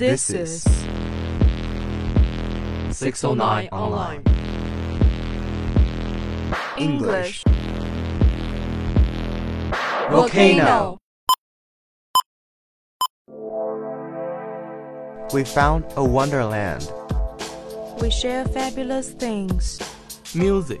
This is 609 Online English. Volcano. We found a wonderland. We share fabulous things. Music.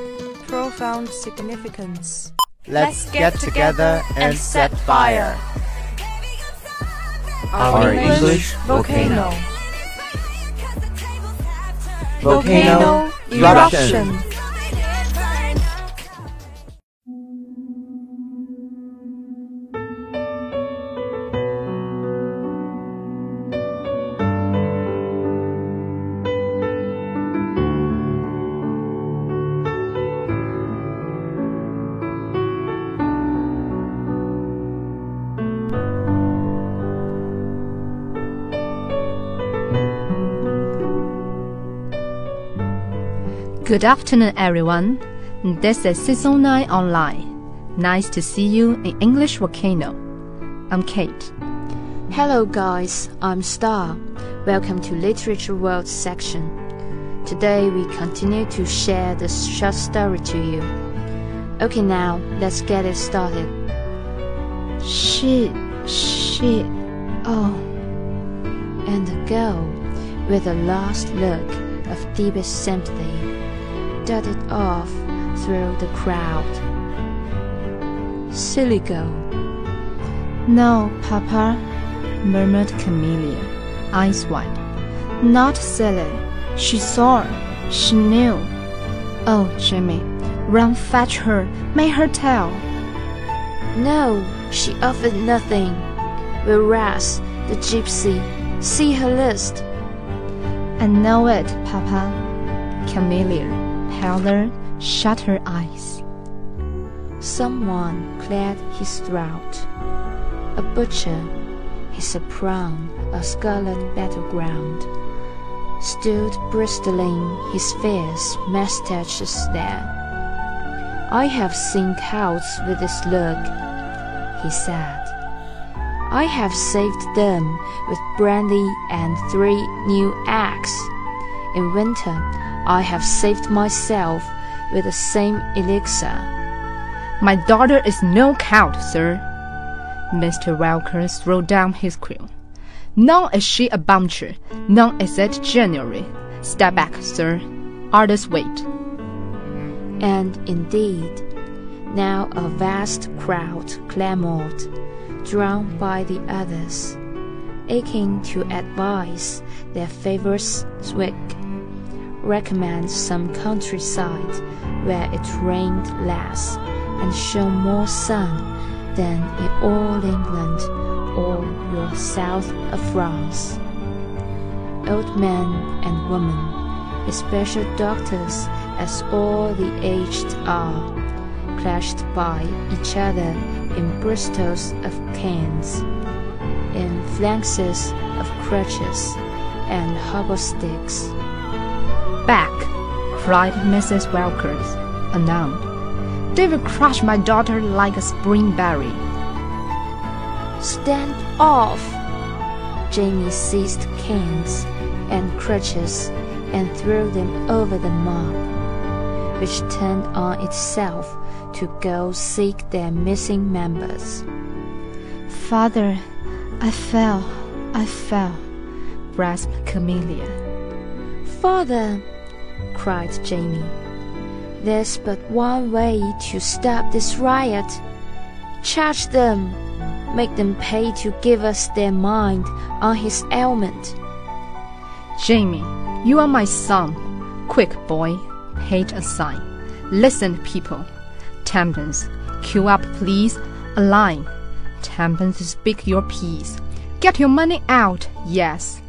Profound significance. Let's get together and set fire. Our English volcano. Volcano eruption. Good afternoon, everyone. This is Season 9 Online. Nice to see you in English Volcano. I'm Kate. Hello, guys. I'm Star. Welcome to Literature World section. Today we continue to share this short story to you. Okay, now let's get it started. She, she, oh. And the girl, with a last look of deepest sympathy, darted off through the crowd. Silly girl. No, Papa, murmured Camellia, eyes wide. Not silly. She saw. She knew. Oh, Jimmy, run fetch her. Make her tell. No, she offered nothing. Whereas the gypsy, see her list. I know it, Papa. Camellia, paler, shut her eyes. Someone cleared his throat. A butcher, his apron a scarlet battleground, stood bristling his fierce mustaches there. I have seen cows with this look, he said. I have saved them with brandy and three new eggs. In winter, I have saved myself with the same elixir. My daughter is no count, sir. Mr. Welker threw down his quill. Nor is she a bumcher, nor is it January. Step back, sir. Others wait. And indeed, now a vast crowd clamored, drawn by the others, aching to advise their favorite swig, recommend some countryside where it rained less and shone more sun than in all England or your south of France. Old men and women, especially doctors, as all the aged are, clashed by each other in bristles of canes, in flances of crutches and hobble sticks. Back, cried Mrs. Wilkes, alarmed. They will crush my daughter like a spring berry. Stand off! Jamie seized canes and crutches and threw them over the mob, which turned on itself to go seek their missing members. Father, I fell, I fell, gasped Camellia. Father, cried Jamie, there's but one way to stop this riot. Charge them, make them pay to give us their mind on his ailment. Jamie, you are my son. Quick, boy, hate aside. Listen, people. Temptons, queue up, please. A line. Time speak your piece. Get your money out, yes.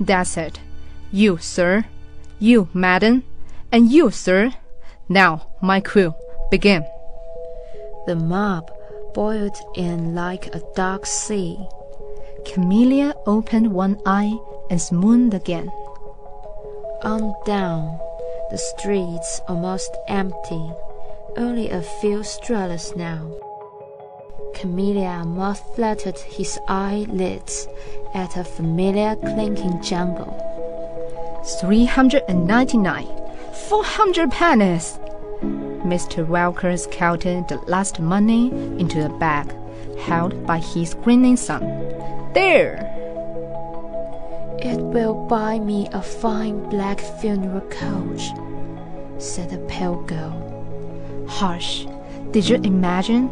That's it. You, sir. You, madam. And you, sir. Now, my crew, begin. The mob boiled in like a dark sea. Camellia opened one eye and swooned again. On down, the streets almost empty, only a few strollers now. Camellia more fluttered his eyelids at a familiar clinking jungle. 399. 400 pennies. Mr. Wilkes counted the last money into a bag held by his grinning son. There! It will buy me a fine black funeral coach, said the pale girl. Hush! Did you imagine?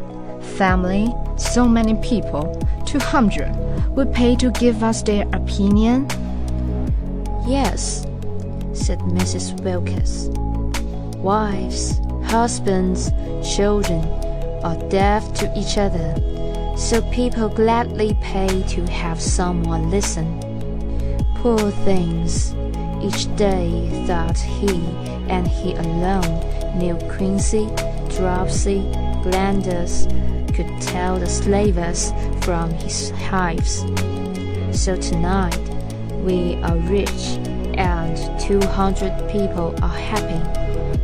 Family, so many people, 200, would pay to give us their opinion? Yes, said Mrs. Wilkes. Wives, husbands, children are deaf to each other, so people gladly pay to have someone listen. Poor things, each day thought he, and he alone, knew Quinsy, Dropsy, Glanders, could tell the slavers from his hives. So tonight, we are rich, and 200 people are happy,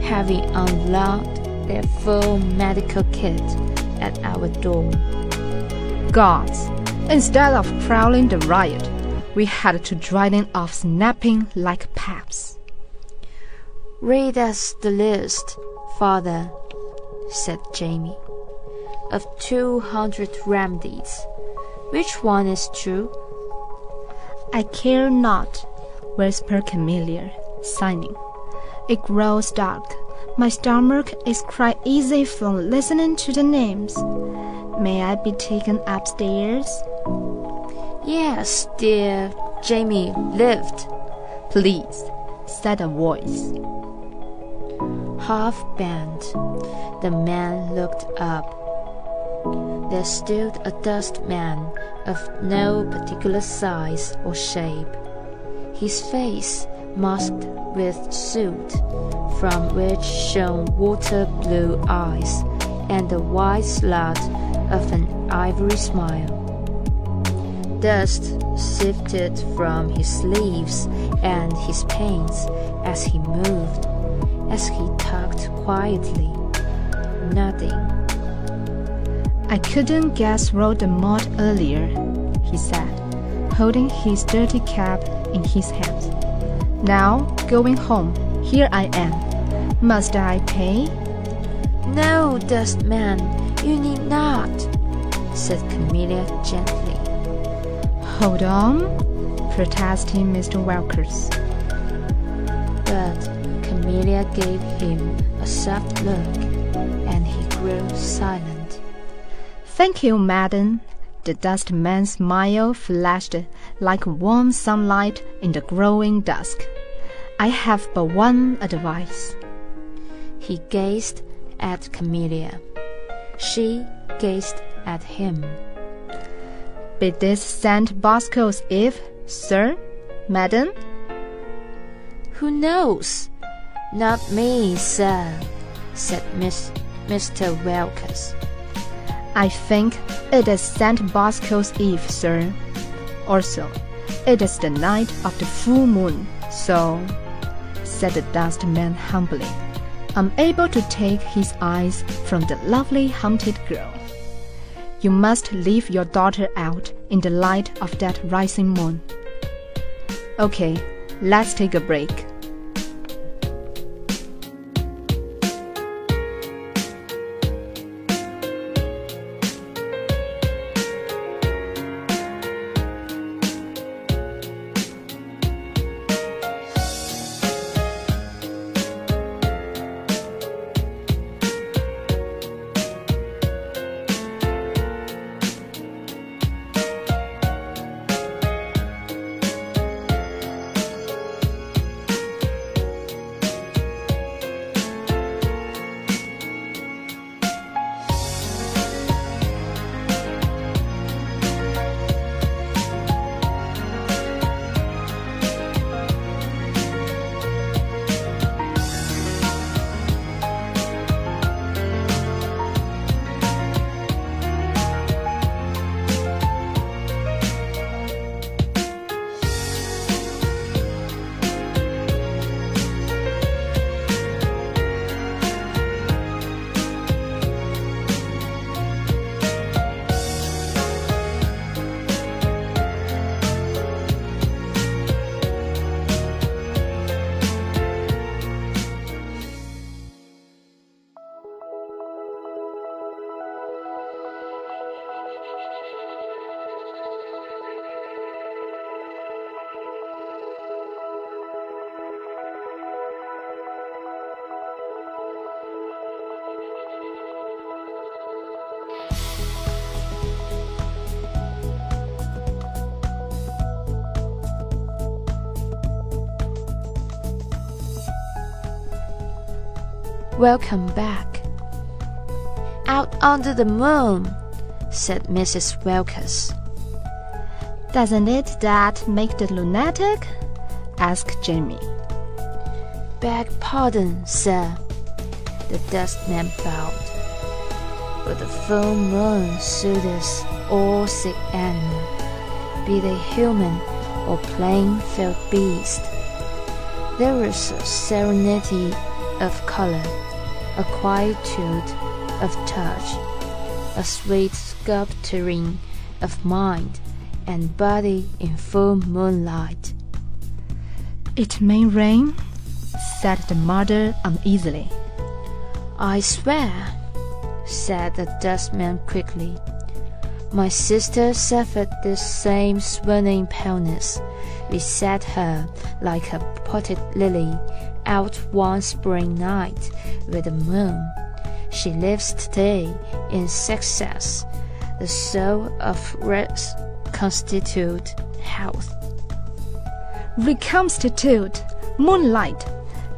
having unlocked their full medical kit at our door. Gods, instead of crowding the riot, we had to drive them off snapping like paps. Read us the list, father, said Jamie, of 200 remedies. Which one is true? I care not, whispered Camellia, sighing. It grows dark. My stomach is quite easy from listening to the names. May I be taken upstairs? Yes, dear Jamie lived. Please, said a voice. Half bent, the man looked up. There stood a dust man of no particular size or shape, his face masked with soot, from which shone water blue eyes and the white slut of an ivory smile. Dust sifted from his sleeves and his paints as he moved, as he talked quietly, nodding. I couldn't guess Voldemort earlier, he said, holding his dirty cap in his hand. Now, going home, here I am. Must I pay? No, Dustman, you need not, said Camellia gently. Hold on, protested Mr. Wilkes. But Camellia gave him a soft look, and he grew silent. Thank you, madam. The dustman's smile flashed like warm sunlight in the growing dusk. I have but one advice. He gazed at Camellia. She gazed at him. Be this St. Bosco's Eve, sir, madam? Who knows? Not me, sir, said Miss, Mr. Wilkes. I think it is St. Bosco's Eve, sir. Also, it is the night of the full moon, so, said the dustman humbly, unable to take his eyes from the lovely hunted girl. You must leave your daughter out in the light of that rising moon. Okay, let's take a break. Welcome back. Out under the moon, said Mrs. Wilkes. Doesn't it that make the lunatic? asked Jamie. Beg pardon, sir. The dustman bowed. But the full moon soothes all sick animal, be they human or plain-felt beast. There is a serenity of color, a quietude of touch, a sweet sculpturing of mind and body in full moonlight. It may rain, said the mother uneasily. I swear, said the dustman quickly. My sister suffered the same swelling paleness, which set her like a potted lily out one spring night with the moon. She lives today in success, the soul of rest constitute health. Reconstitute moonlight,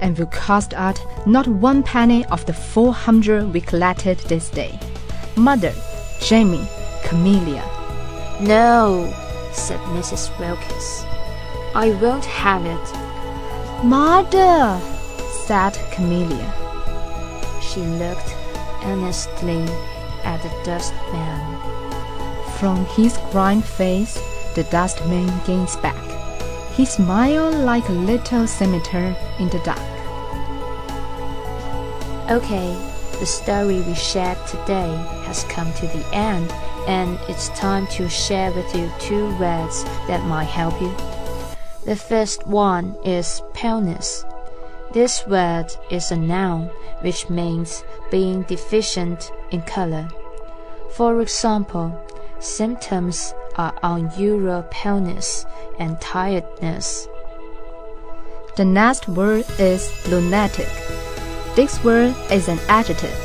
and will cost us not one penny of the four hundred we collected this day. Mother, Jamie, Camellia. No, said Mrs. Wilkes. I won't have it. Mother, said Camellia. She looked earnestly at the dustman. From his grimed face, the dustman gazed back. He smiled like a little scimitar in the dark. Okay, the story we shared today has come to the end, and it's time to share with you two words that might help you. The first one is paleness. This word is a noun which means being deficient in color. For example, symptoms are unusual paleness and tiredness. The next word is lunatic. This word is an adjective,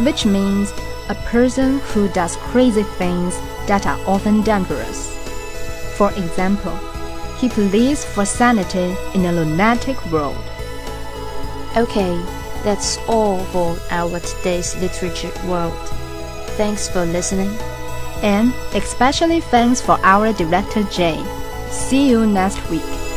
which means a person who does crazy things that are often dangerous. For example, he pleads for sanity in a lunatic world. Okay, that's all for our today's literature world. Thanks for listening. And especially thanks for our director Jay. See you next week.